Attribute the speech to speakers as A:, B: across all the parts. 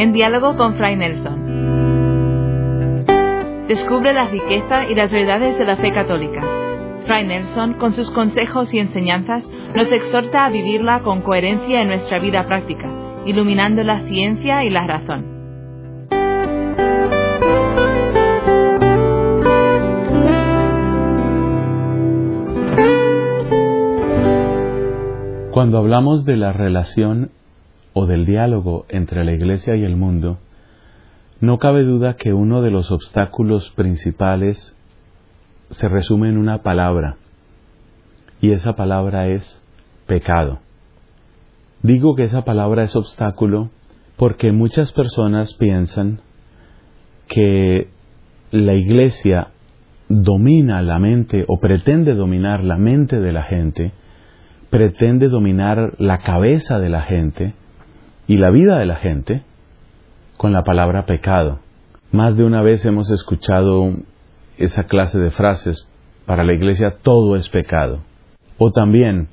A: en diálogo con Fray Nelson. Descubre la riqueza y las verdades de la fe católica. Fray Nelson, con sus consejos y enseñanzas, nos exhorta a vivirla con coherencia en nuestra vida práctica, iluminando la ciencia y la razón.
B: Cuando hablamos de la relación o del diálogo entre la Iglesia y el mundo, no cabe duda que uno de los obstáculos principales se resume en una palabra, y esa palabra es pecado. Digo que esa palabra es obstáculo porque muchas personas piensan que la Iglesia domina la mente o pretende dominar la mente de la gente, pretende dominar la cabeza de la gente y la vida de la gente con la palabra pecado. Más de una vez hemos escuchado esa clase de frases, para la iglesia todo es pecado. O también,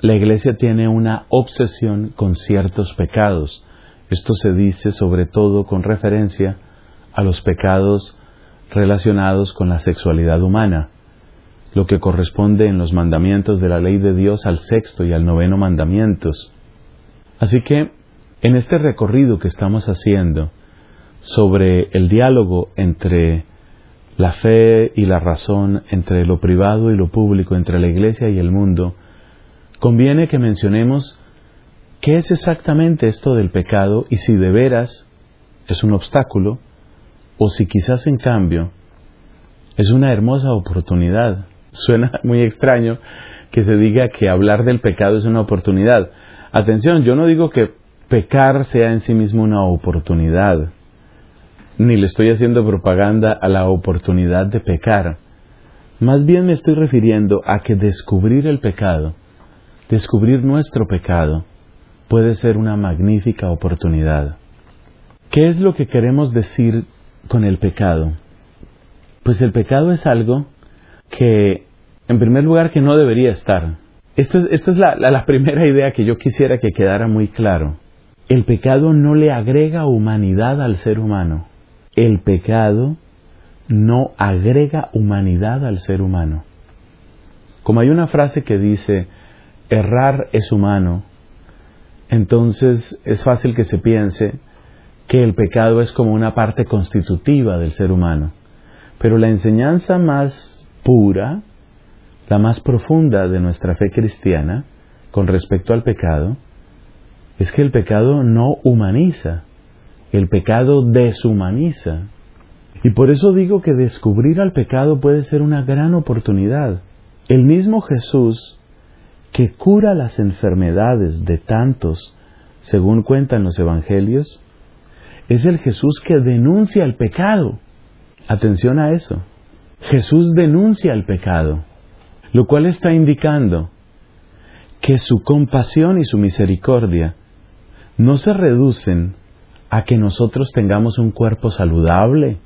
B: la iglesia tiene una obsesión con ciertos pecados. Esto se dice sobre todo con referencia a los pecados relacionados con la sexualidad humana lo que corresponde en los mandamientos de la ley de Dios al sexto y al noveno mandamientos. Así que, en este recorrido que estamos haciendo sobre el diálogo entre la fe y la razón, entre lo privado y lo público, entre la iglesia y el mundo, conviene que mencionemos qué es exactamente esto del pecado y si de veras es un obstáculo o si quizás en cambio es una hermosa oportunidad Suena muy extraño que se diga que hablar del pecado es una oportunidad. Atención, yo no digo que pecar sea en sí mismo una oportunidad, ni le estoy haciendo propaganda a la oportunidad de pecar. Más bien me estoy refiriendo a que descubrir el pecado, descubrir nuestro pecado, puede ser una magnífica oportunidad. ¿Qué es lo que queremos decir con el pecado? Pues el pecado es algo que, en primer lugar, que no debería estar. Es, esta es la, la primera idea que yo quisiera que quedara muy claro. El pecado no le agrega humanidad al ser humano. El pecado no agrega humanidad al ser humano. Como hay una frase que dice, errar es humano, entonces es fácil que se piense que el pecado es como una parte constitutiva del ser humano. Pero la enseñanza más pura, la más profunda de nuestra fe cristiana con respecto al pecado, es que el pecado no humaniza, el pecado deshumaniza. Y por eso digo que descubrir al pecado puede ser una gran oportunidad. El mismo Jesús que cura las enfermedades de tantos, según cuentan los evangelios, es el Jesús que denuncia el pecado. Atención a eso. Jesús denuncia el pecado, lo cual está indicando que su compasión y su misericordia no se reducen a que nosotros tengamos un cuerpo saludable,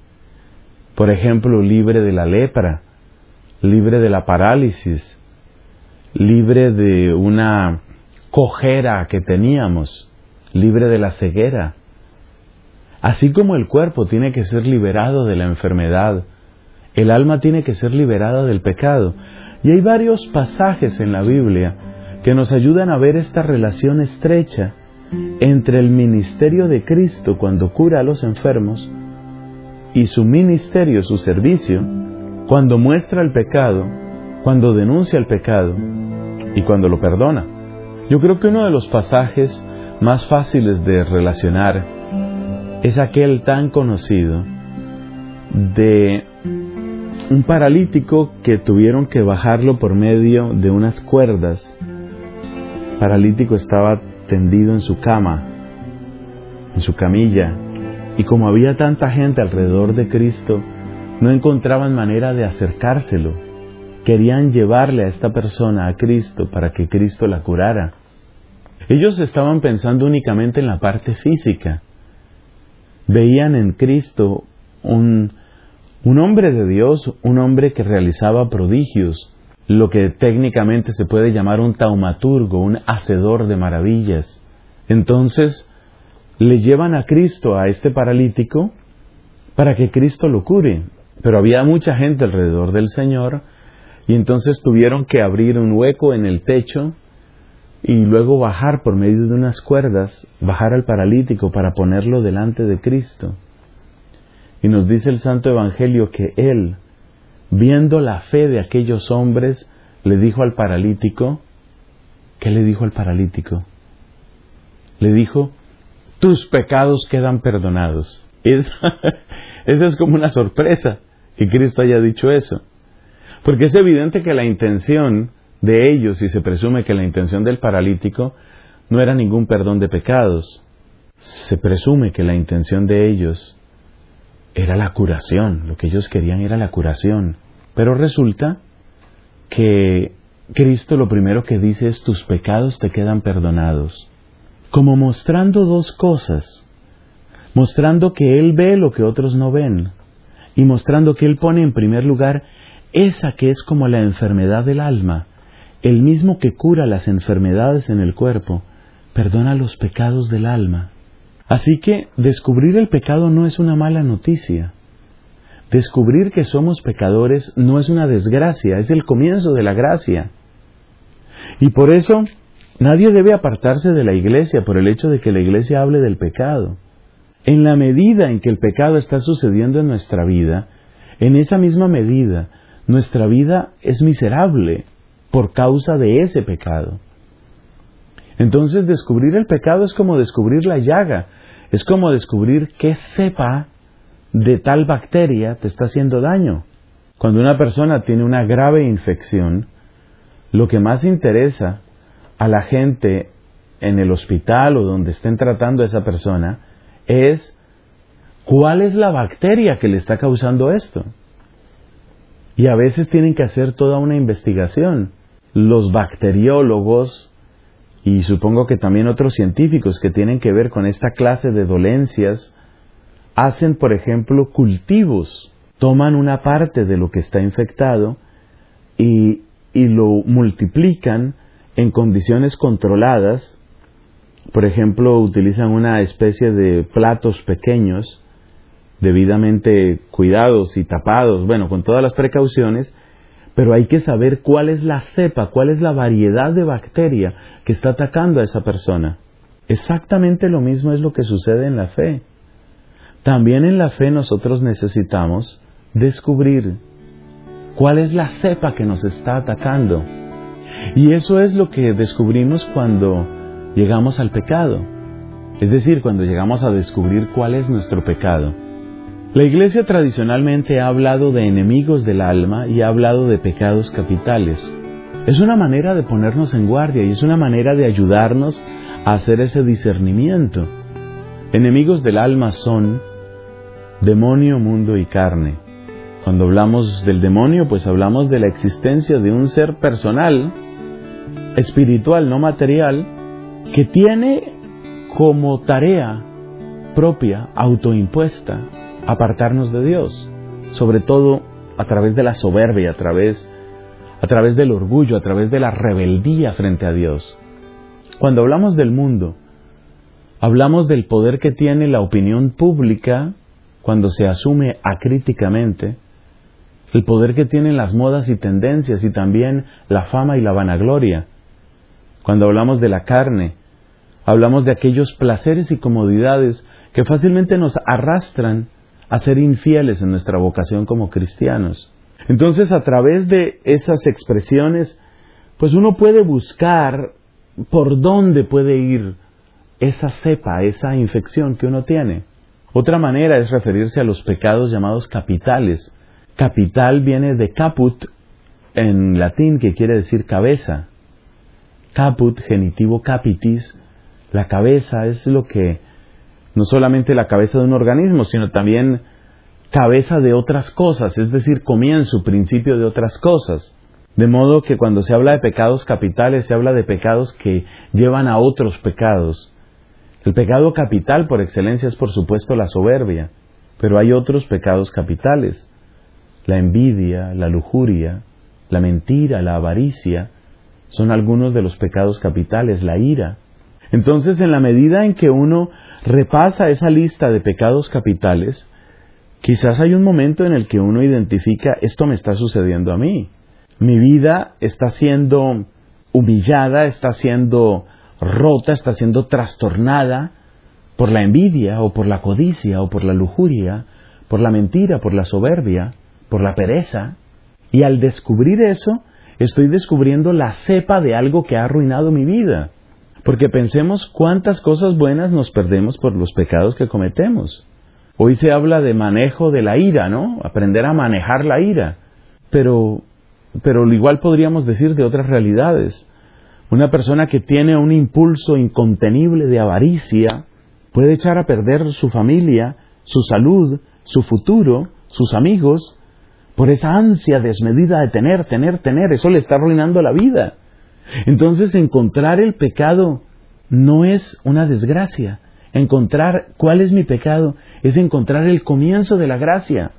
B: por ejemplo, libre de la lepra, libre de la parálisis, libre de una cojera que teníamos, libre de la ceguera. Así como el cuerpo tiene que ser liberado de la enfermedad, el alma tiene que ser liberada del pecado. Y hay varios pasajes en la Biblia que nos ayudan a ver esta relación estrecha entre el ministerio de Cristo cuando cura a los enfermos y su ministerio, su servicio, cuando muestra el pecado, cuando denuncia el pecado y cuando lo perdona. Yo creo que uno de los pasajes más fáciles de relacionar es aquel tan conocido de un paralítico que tuvieron que bajarlo por medio de unas cuerdas. paralítico estaba tendido en su cama, en su camilla, y como había tanta gente alrededor de Cristo, no encontraban manera de acercárselo. Querían llevarle a esta persona a Cristo para que Cristo la curara. Ellos estaban pensando únicamente en la parte física. Veían en Cristo un un hombre de Dios, un hombre que realizaba prodigios, lo que técnicamente se puede llamar un taumaturgo, un hacedor de maravillas. Entonces, le llevan a Cristo, a este paralítico, para que Cristo lo cure. Pero había mucha gente alrededor del Señor y entonces tuvieron que abrir un hueco en el techo y luego bajar por medio de unas cuerdas, bajar al paralítico para ponerlo delante de Cristo. Y nos dice el Santo Evangelio que Él, viendo la fe de aquellos hombres, le dijo al paralítico, ¿qué le dijo al paralítico? Le dijo, tus pecados quedan perdonados. Es, esa es como una sorpresa que Cristo haya dicho eso. Porque es evidente que la intención de ellos, y se presume que la intención del paralítico, no era ningún perdón de pecados. Se presume que la intención de ellos era la curación, lo que ellos querían era la curación. Pero resulta que Cristo lo primero que dice es tus pecados te quedan perdonados como mostrando dos cosas, mostrando que Él ve lo que otros no ven y mostrando que Él pone en primer lugar esa que es como la enfermedad del alma, el mismo que cura las enfermedades en el cuerpo, perdona los pecados del alma. Así que descubrir el pecado no es una mala noticia. Descubrir que somos pecadores no es una desgracia, es el comienzo de la gracia. Y por eso Nadie debe apartarse de la iglesia por el hecho de que la iglesia hable del pecado. En la medida en que el pecado está sucediendo en nuestra vida, en esa misma medida, nuestra vida es miserable por causa de ese pecado. Entonces descubrir el pecado es como descubrir la llaga, es como descubrir qué cepa de tal bacteria te está haciendo daño. Cuando una persona tiene una grave infección, lo que más interesa a la gente en el hospital o donde estén tratando a esa persona es cuál es la bacteria que le está causando esto. Y a veces tienen que hacer toda una investigación. Los bacteriólogos y supongo que también otros científicos que tienen que ver con esta clase de dolencias hacen, por ejemplo, cultivos. Toman una parte de lo que está infectado y, y lo multiplican en condiciones controladas, por ejemplo, utilizan una especie de platos pequeños, debidamente cuidados y tapados, bueno, con todas las precauciones, pero hay que saber cuál es la cepa, cuál es la variedad de bacteria que está atacando a esa persona. Exactamente lo mismo es lo que sucede en la fe. También en la fe nosotros necesitamos descubrir cuál es la cepa que nos está atacando y eso es lo que descubrimos cuando llegamos al pecado, es decir, cuando llegamos a descubrir cuál es nuestro pecado. La Iglesia tradicionalmente ha hablado de enemigos del alma y ha hablado de pecados capitales. Es una manera de ponernos en guardia y es una manera de ayudarnos a hacer ese discernimiento. Enemigos del alma son demonio, mundo y carne. Cuando hablamos del demonio, pues hablamos de la existencia de un ser personal espiritual, no material, que tiene como tarea propia, autoimpuesta, apartarnos de Dios, sobre todo a través de la soberbia, a través, a través del orgullo, a través de la rebeldía frente a Dios. Cuando hablamos del mundo, hablamos del poder que tiene la opinión pública cuando se asume acríticamente, el poder que tienen las modas y tendencias y también la fama y la vanagloria, cuando hablamos de la carne, hablamos de aquellos placeres y comodidades que fácilmente nos arrastran a ser infieles en nuestra vocación como cristianos. Entonces, a través de esas expresiones, pues uno puede buscar por dónde puede ir esa cepa, esa infección que uno tiene. Otra manera es referirse a los pecados llamados capitales. Capital viene de caput en latín, que quiere decir cabeza caput, genitivo capitis, la cabeza es lo que, no solamente la cabeza de un organismo, sino también cabeza de otras cosas, es decir, comienzo, principio de otras cosas. De modo que cuando se habla de pecados capitales, se habla de pecados que llevan a otros pecados. El pecado capital por excelencia es por supuesto la soberbia, pero hay otros pecados capitales. La envidia, la lujuria, la mentira, la avaricia, son algunos de los pecados capitales, la ira. Entonces, en la medida en que uno repasa esa lista de pecados capitales, quizás hay un momento en el que uno identifica, esto me está sucediendo a mí. Mi vida está siendo humillada, está siendo rota, está siendo trastornada por la envidia o por la codicia o por la lujuria, por la mentira, por la soberbia, por la pereza. Y al descubrir eso, estoy descubriendo la cepa de algo que ha arruinado mi vida. Porque pensemos cuántas cosas buenas nos perdemos por los pecados que cometemos. Hoy se habla de manejo de la ira, ¿no? Aprender a manejar la ira. Pero, pero igual podríamos decir de otras realidades. Una persona que tiene un impulso incontenible de avaricia puede echar a perder su familia, su salud, su futuro, sus amigos, por esa ansia desmedida de tener, tener, tener. Eso le está arruinando la vida. Entonces encontrar el pecado no es una desgracia. Encontrar cuál es mi pecado es encontrar el comienzo de la gracia.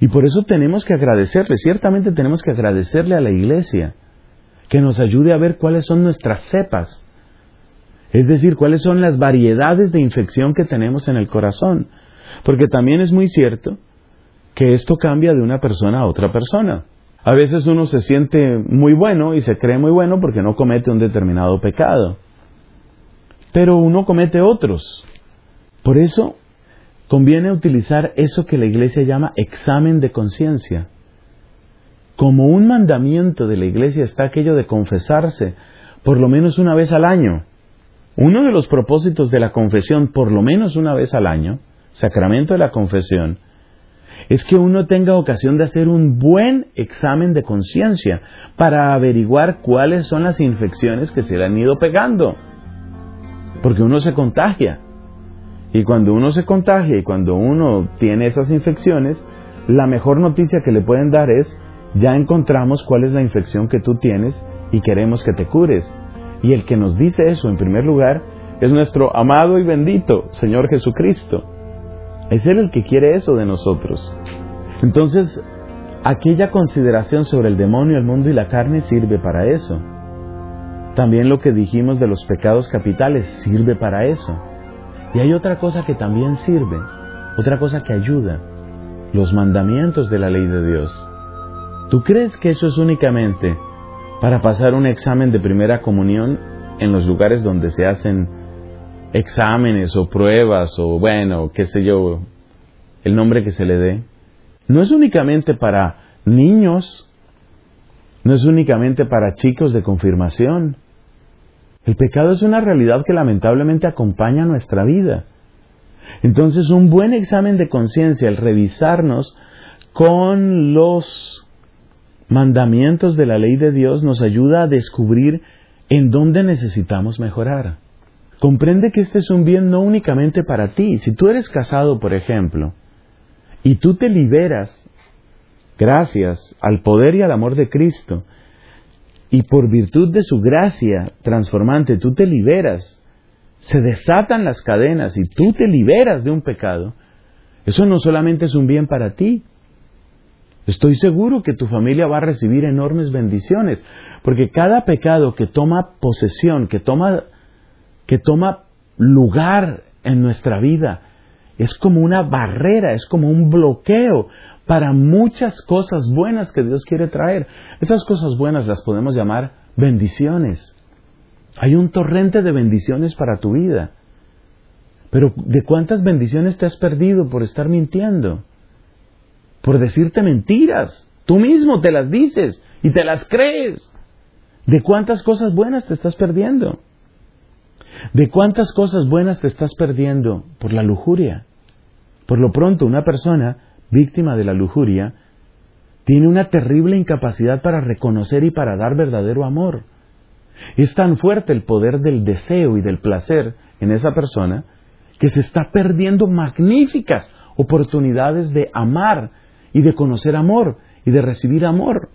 B: Y por eso tenemos que agradecerle, ciertamente tenemos que agradecerle a la iglesia que nos ayude a ver cuáles son nuestras cepas, es decir, cuáles son las variedades de infección que tenemos en el corazón. Porque también es muy cierto que esto cambia de una persona a otra persona. A veces uno se siente muy bueno y se cree muy bueno porque no comete un determinado pecado. Pero uno comete otros. Por eso conviene utilizar eso que la iglesia llama examen de conciencia. Como un mandamiento de la iglesia está aquello de confesarse por lo menos una vez al año. Uno de los propósitos de la confesión por lo menos una vez al año, sacramento de la confesión, es que uno tenga ocasión de hacer un buen examen de conciencia para averiguar cuáles son las infecciones que se le han ido pegando. Porque uno se contagia. Y cuando uno se contagia y cuando uno tiene esas infecciones, la mejor noticia que le pueden dar es, ya encontramos cuál es la infección que tú tienes y queremos que te cures. Y el que nos dice eso en primer lugar es nuestro amado y bendito Señor Jesucristo. Es Él el que quiere eso de nosotros. Entonces, aquella consideración sobre el demonio, el mundo y la carne sirve para eso. También lo que dijimos de los pecados capitales sirve para eso. Y hay otra cosa que también sirve, otra cosa que ayuda, los mandamientos de la ley de Dios. ¿Tú crees que eso es únicamente para pasar un examen de primera comunión en los lugares donde se hacen exámenes o pruebas o bueno, qué sé yo, el nombre que se le dé, no es únicamente para niños, no es únicamente para chicos de confirmación. El pecado es una realidad que lamentablemente acompaña nuestra vida. Entonces un buen examen de conciencia, el revisarnos con los mandamientos de la ley de Dios, nos ayuda a descubrir en dónde necesitamos mejorar. Comprende que este es un bien no únicamente para ti. Si tú eres casado, por ejemplo, y tú te liberas, gracias al poder y al amor de Cristo, y por virtud de su gracia transformante, tú te liberas, se desatan las cadenas y tú te liberas de un pecado, eso no solamente es un bien para ti, estoy seguro que tu familia va a recibir enormes bendiciones, porque cada pecado que toma posesión, que toma que toma lugar en nuestra vida. Es como una barrera, es como un bloqueo para muchas cosas buenas que Dios quiere traer. Esas cosas buenas las podemos llamar bendiciones. Hay un torrente de bendiciones para tu vida. Pero ¿de cuántas bendiciones te has perdido por estar mintiendo? Por decirte mentiras. Tú mismo te las dices y te las crees. ¿De cuántas cosas buenas te estás perdiendo? ¿De cuántas cosas buenas te estás perdiendo por la lujuria? Por lo pronto, una persona víctima de la lujuria tiene una terrible incapacidad para reconocer y para dar verdadero amor. Es tan fuerte el poder del deseo y del placer en esa persona que se está perdiendo magníficas oportunidades de amar y de conocer amor y de recibir amor.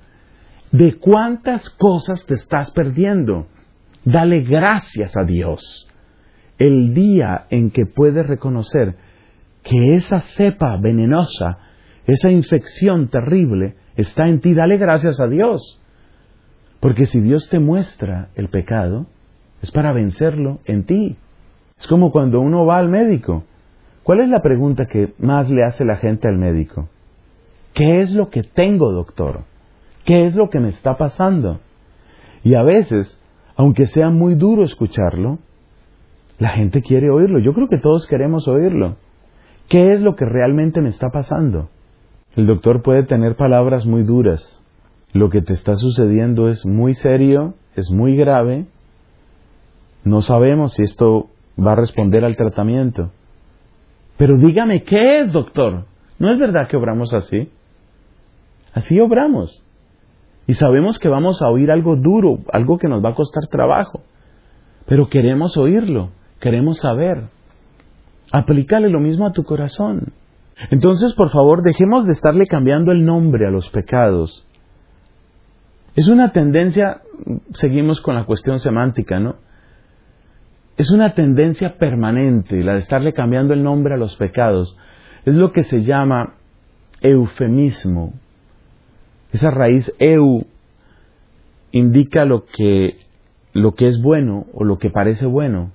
B: ¿De cuántas cosas te estás perdiendo? Dale gracias a Dios. El día en que puedes reconocer que esa cepa venenosa, esa infección terrible, está en ti, dale gracias a Dios. Porque si Dios te muestra el pecado, es para vencerlo en ti. Es como cuando uno va al médico. ¿Cuál es la pregunta que más le hace la gente al médico? ¿Qué es lo que tengo, doctor? ¿Qué es lo que me está pasando? Y a veces, aunque sea muy duro escucharlo, la gente quiere oírlo. Yo creo que todos queremos oírlo. ¿Qué es lo que realmente me está pasando? El doctor puede tener palabras muy duras. Lo que te está sucediendo es muy serio, es muy grave. No sabemos si esto va a responder al tratamiento. Pero dígame, ¿qué es, doctor? ¿No es verdad que obramos así? Así obramos. Y sabemos que vamos a oír algo duro, algo que nos va a costar trabajo. Pero queremos oírlo, queremos saber. Aplícale lo mismo a tu corazón. Entonces, por favor, dejemos de estarle cambiando el nombre a los pecados. Es una tendencia, seguimos con la cuestión semántica, ¿no? Es una tendencia permanente la de estarle cambiando el nombre a los pecados. Es lo que se llama eufemismo. Esa raíz eu indica lo que, lo que es bueno o lo que parece bueno.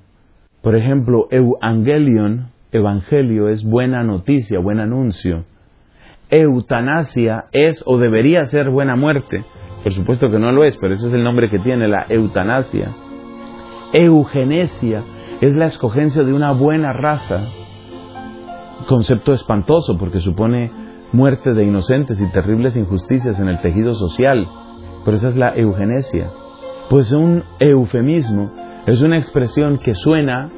B: Por ejemplo, evangelion, evangelio es buena noticia, buen anuncio. Eutanasia es o debería ser buena muerte. Por supuesto que no lo es, pero ese es el nombre que tiene la eutanasia. Eugenesia es la escogencia de una buena raza. Concepto espantoso porque supone muerte de inocentes y terribles injusticias en el tejido social. Pero esa es la eugenesia. Pues un eufemismo es una expresión que suena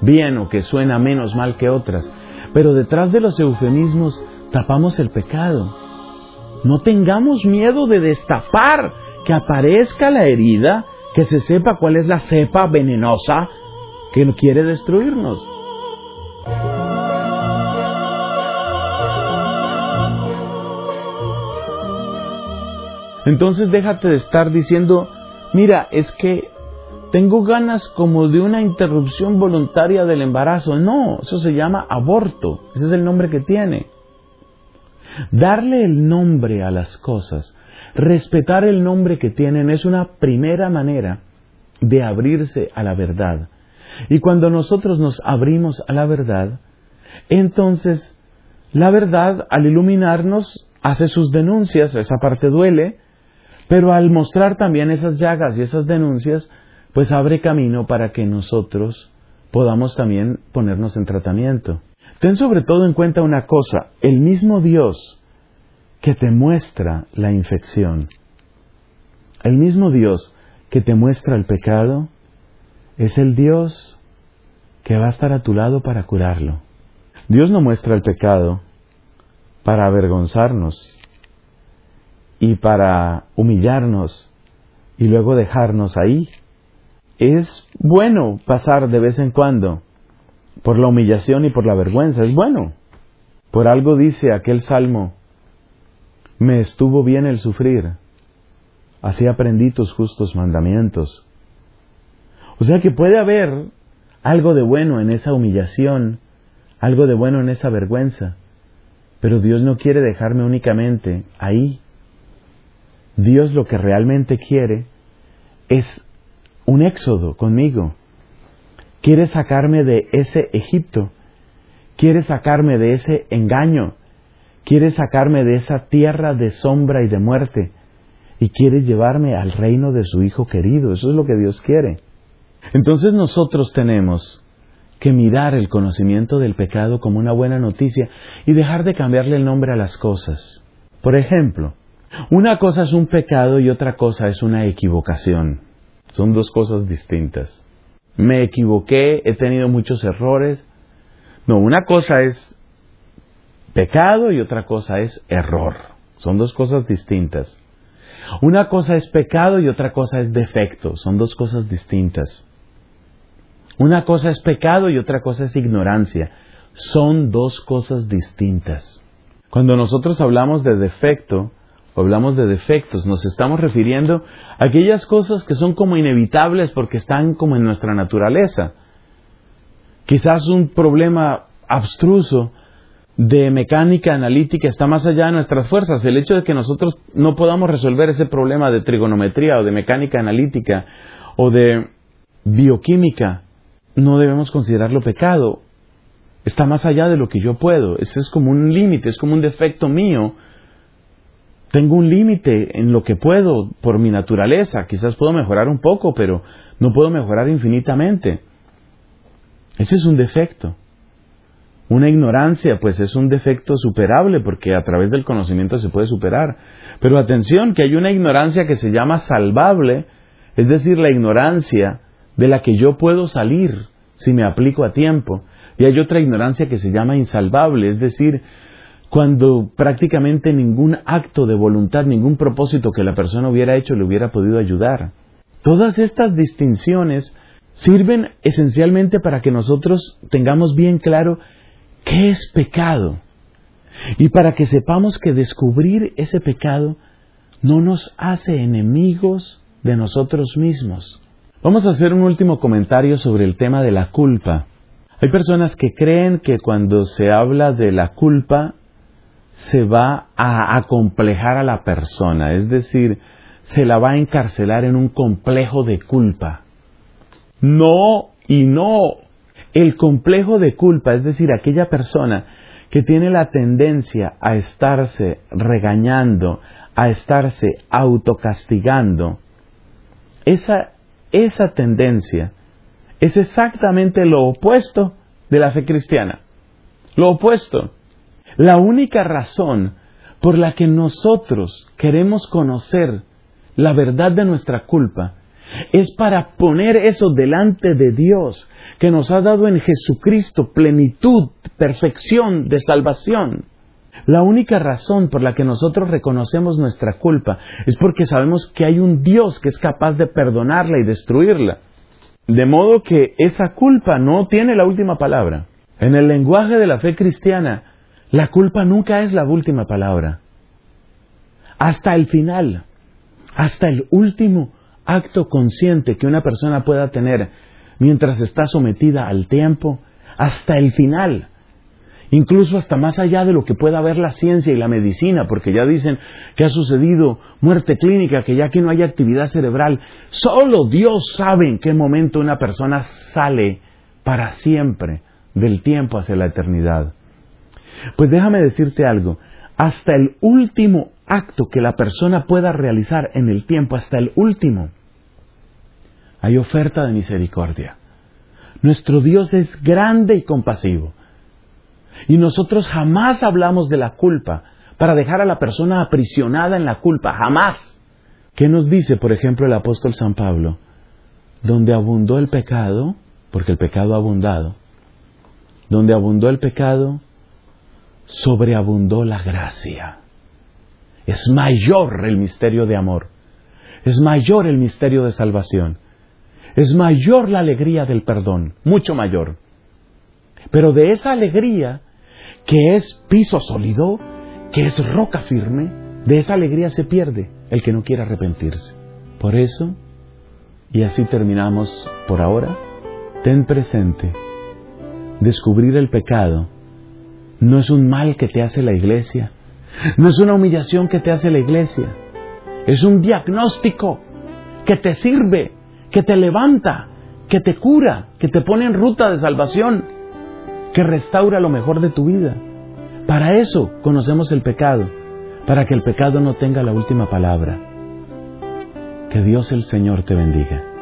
B: bien o que suena menos mal que otras. Pero detrás de los eufemismos tapamos el pecado. No tengamos miedo de destapar, que aparezca la herida que se sepa cuál es la cepa venenosa que quiere destruirnos. Entonces déjate de estar diciendo, mira, es que tengo ganas como de una interrupción voluntaria del embarazo. No, eso se llama aborto. Ese es el nombre que tiene. Darle el nombre a las cosas Respetar el nombre que tienen es una primera manera de abrirse a la verdad. Y cuando nosotros nos abrimos a la verdad, entonces la verdad al iluminarnos hace sus denuncias, esa parte duele, pero al mostrar también esas llagas y esas denuncias, pues abre camino para que nosotros podamos también ponernos en tratamiento. Ten sobre todo en cuenta una cosa, el mismo Dios que te muestra la infección. El mismo Dios que te muestra el pecado es el Dios que va a estar a tu lado para curarlo. Dios no muestra el pecado para avergonzarnos y para humillarnos y luego dejarnos ahí. Es bueno pasar de vez en cuando por la humillación y por la vergüenza, es bueno. Por algo dice aquel salmo, me estuvo bien el sufrir. Así aprendí tus justos mandamientos. O sea que puede haber algo de bueno en esa humillación, algo de bueno en esa vergüenza, pero Dios no quiere dejarme únicamente ahí. Dios lo que realmente quiere es un éxodo conmigo. Quiere sacarme de ese Egipto, quiere sacarme de ese engaño, quiere sacarme de esa tierra de sombra y de muerte y quiere llevarme al reino de su Hijo querido. Eso es lo que Dios quiere. Entonces nosotros tenemos que mirar el conocimiento del pecado como una buena noticia y dejar de cambiarle el nombre a las cosas. Por ejemplo, una cosa es un pecado y otra cosa es una equivocación. Son dos cosas distintas. Me equivoqué, he tenido muchos errores. No, una cosa es pecado y otra cosa es error. Son dos cosas distintas. Una cosa es pecado y otra cosa es defecto. Son dos cosas distintas. Una cosa es pecado y otra cosa es ignorancia. Son dos cosas distintas. Cuando nosotros hablamos de defecto, o hablamos de defectos, nos estamos refiriendo a aquellas cosas que son como inevitables porque están como en nuestra naturaleza. Quizás un problema abstruso de mecánica analítica está más allá de nuestras fuerzas. El hecho de que nosotros no podamos resolver ese problema de trigonometría o de mecánica analítica o de bioquímica no debemos considerarlo pecado. Está más allá de lo que yo puedo. Ese es como un límite, es como un defecto mío. Tengo un límite en lo que puedo por mi naturaleza. Quizás puedo mejorar un poco, pero no puedo mejorar infinitamente. Ese es un defecto. Una ignorancia, pues es un defecto superable porque a través del conocimiento se puede superar. Pero atención, que hay una ignorancia que se llama salvable, es decir, la ignorancia de la que yo puedo salir si me aplico a tiempo. Y hay otra ignorancia que se llama insalvable, es decir, cuando prácticamente ningún acto de voluntad, ningún propósito que la persona hubiera hecho le hubiera podido ayudar. Todas estas distinciones sirven esencialmente para que nosotros tengamos bien claro qué es pecado y para que sepamos que descubrir ese pecado no nos hace enemigos de nosotros mismos. Vamos a hacer un último comentario sobre el tema de la culpa. Hay personas que creen que cuando se habla de la culpa se va a acomplejar a la persona, es decir, se la va a encarcelar en un complejo de culpa. No y no. El complejo de culpa, es decir, aquella persona que tiene la tendencia a estarse regañando, a estarse autocastigando, esa esa tendencia es exactamente lo opuesto de la fe cristiana. Lo opuesto. La única razón por la que nosotros queremos conocer la verdad de nuestra culpa es para poner eso delante de Dios, que nos ha dado en Jesucristo plenitud, perfección de salvación. La única razón por la que nosotros reconocemos nuestra culpa es porque sabemos que hay un Dios que es capaz de perdonarla y destruirla. De modo que esa culpa no tiene la última palabra. En el lenguaje de la fe cristiana, la culpa nunca es la última palabra. Hasta el final, hasta el último acto consciente que una persona pueda tener mientras está sometida al tiempo, hasta el final, incluso hasta más allá de lo que pueda ver la ciencia y la medicina, porque ya dicen que ha sucedido muerte clínica, que ya que no hay actividad cerebral, solo Dios sabe en qué momento una persona sale para siempre del tiempo hacia la eternidad. Pues déjame decirte algo, hasta el último acto que la persona pueda realizar en el tiempo, hasta el último, hay oferta de misericordia. Nuestro Dios es grande y compasivo. Y nosotros jamás hablamos de la culpa para dejar a la persona aprisionada en la culpa, jamás. ¿Qué nos dice, por ejemplo, el apóstol San Pablo? Donde abundó el pecado, porque el pecado ha abundado, donde abundó el pecado, sobreabundó la gracia. Es mayor el misterio de amor, es mayor el misterio de salvación, es mayor la alegría del perdón, mucho mayor. Pero de esa alegría que es piso sólido, que es roca firme, de esa alegría se pierde el que no quiere arrepentirse. Por eso, y así terminamos por ahora, ten presente, descubrir el pecado no es un mal que te hace la iglesia, no es una humillación que te hace la iglesia, es un diagnóstico que te sirve, que te levanta, que te cura, que te pone en ruta de salvación que restaura lo mejor de tu vida. Para eso conocemos el pecado, para que el pecado no tenga la última palabra. Que Dios el Señor te bendiga.